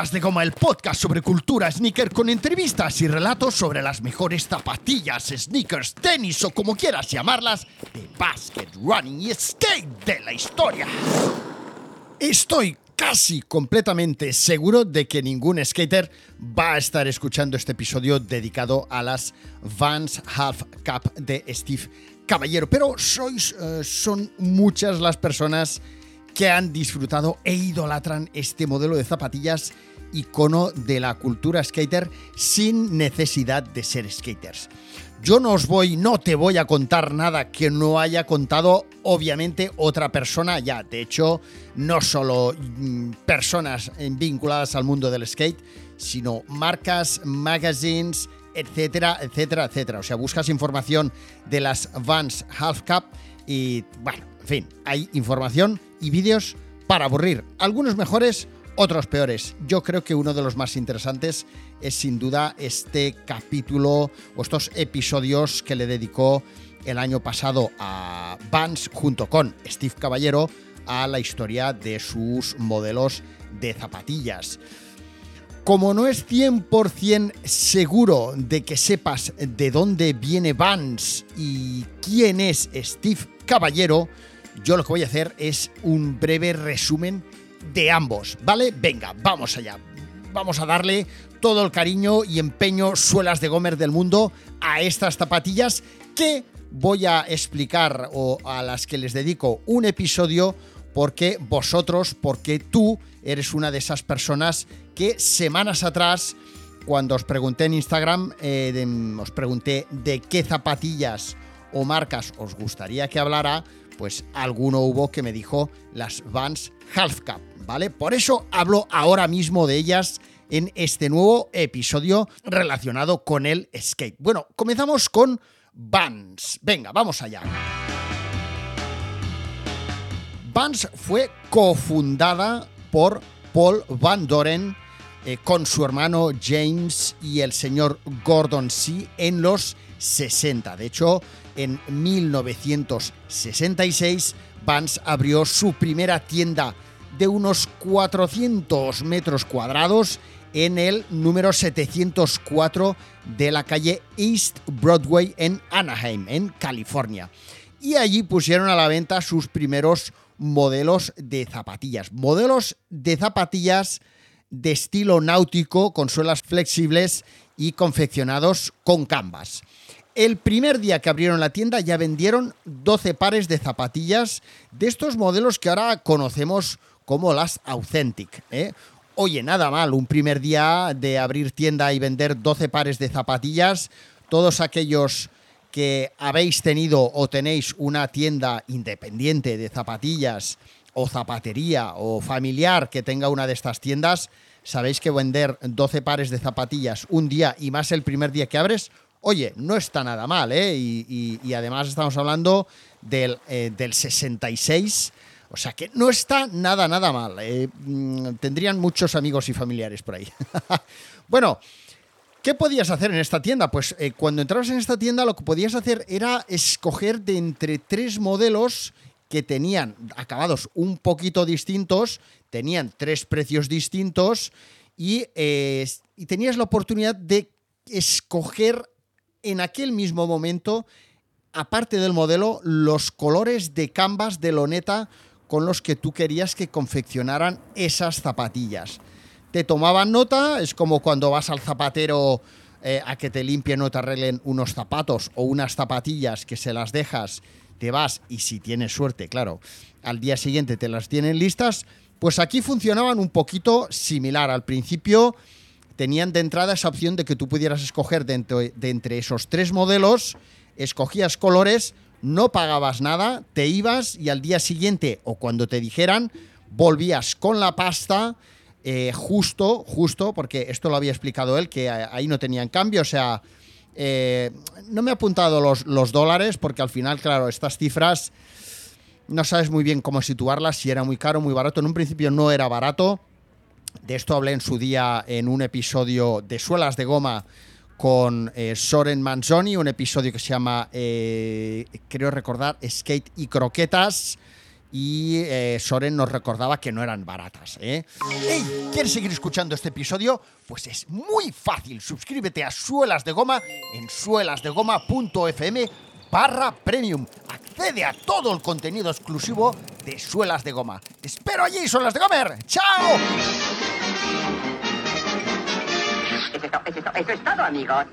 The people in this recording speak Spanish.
De Goma, el podcast sobre cultura sneaker con entrevistas y relatos sobre las mejores zapatillas, sneakers, tenis o como quieras llamarlas, de basket, running y skate de la historia. Estoy casi completamente seguro de que ningún skater va a estar escuchando este episodio dedicado a las Vans Half Cup de Steve Caballero, pero sois, eh, son muchas las personas que han disfrutado e idolatran este modelo de zapatillas icono de la cultura skater sin necesidad de ser skaters. Yo no os voy, no te voy a contar nada que no haya contado obviamente otra persona ya. De hecho, no solo mm, personas vinculadas al mundo del skate, sino marcas, magazines, etcétera, etcétera, etcétera. O sea, buscas información de las Vans Half Cup y bueno, en fin, hay información y vídeos para aburrir. Algunos mejores, otros peores. Yo creo que uno de los más interesantes es sin duda este capítulo o estos episodios que le dedicó el año pasado a Vans junto con Steve Caballero a la historia de sus modelos de zapatillas. Como no es 100% seguro de que sepas de dónde viene Vans y quién es Steve Caballero, yo lo que voy a hacer es un breve resumen de ambos, ¿vale? Venga, vamos allá. Vamos a darle todo el cariño y empeño suelas de Gomer del mundo a estas zapatillas que voy a explicar o a las que les dedico un episodio porque vosotros, porque tú eres una de esas personas que semanas atrás, cuando os pregunté en Instagram, eh, os pregunté de qué zapatillas o marcas os gustaría que hablara, pues alguno hubo que me dijo las Vans Half Cup, ¿vale? Por eso hablo ahora mismo de ellas en este nuevo episodio relacionado con el skate. Bueno, comenzamos con Vans. Venga, vamos allá. Vans fue cofundada por Paul Van Doren eh, con su hermano James y el señor Gordon C. en los 60. De hecho, en 1966, Vans abrió su primera tienda de unos 400 metros cuadrados en el número 704 de la calle East Broadway en Anaheim, en California. Y allí pusieron a la venta sus primeros modelos de zapatillas. Modelos de zapatillas de estilo náutico con suelas flexibles y confeccionados con canvas. El primer día que abrieron la tienda ya vendieron 12 pares de zapatillas de estos modelos que ahora conocemos como las Authentic. ¿eh? Oye, nada mal, un primer día de abrir tienda y vender 12 pares de zapatillas. Todos aquellos que habéis tenido o tenéis una tienda independiente de zapatillas o zapatería o familiar que tenga una de estas tiendas, sabéis que vender 12 pares de zapatillas un día y más el primer día que abres, oye, no está nada mal, ¿eh? Y, además estamos hablando del, eh, del, 66, o sea que no está nada, nada mal. ¿eh? Mm, tendrían muchos amigos y familiares por ahí. bueno, ¿Qué podías hacer en esta tienda? Pues eh, cuando entrabas en esta tienda lo que podías hacer era escoger de entre tres modelos que tenían acabados un poquito distintos, tenían tres precios distintos y, eh, y tenías la oportunidad de escoger en aquel mismo momento, aparte del modelo, los colores de canvas de loneta con los que tú querías que confeccionaran esas zapatillas te tomaban nota, es como cuando vas al zapatero eh, a que te limpien o te arreglen unos zapatos o unas zapatillas que se las dejas, te vas y si tienes suerte, claro, al día siguiente te las tienen listas, pues aquí funcionaban un poquito similar. Al principio tenían de entrada esa opción de que tú pudieras escoger de entre esos tres modelos, escogías colores, no pagabas nada, te ibas y al día siguiente o cuando te dijeran, volvías con la pasta eh, justo, justo, porque esto lo había explicado él, que ahí no tenían cambio, o sea, eh, no me he apuntado los, los dólares, porque al final, claro, estas cifras no sabes muy bien cómo situarlas, si era muy caro, muy barato. En un principio no era barato. De esto hablé en su día en un episodio de suelas de goma con eh, Soren Manzoni, un episodio que se llama, creo recordar, Skate y Croquetas y eh, Soren nos recordaba que no eran baratas. ¿eh? ¿Quieres seguir escuchando este episodio? Pues es muy fácil. Suscríbete a Suelas de Goma en suelasdegoma.fm barra premium. Accede a todo el contenido exclusivo de Suelas de Goma. Te espero allí, Suelas de Gomer. ¡Chao! Eso es, to- eso es to- eso es todo, amigos.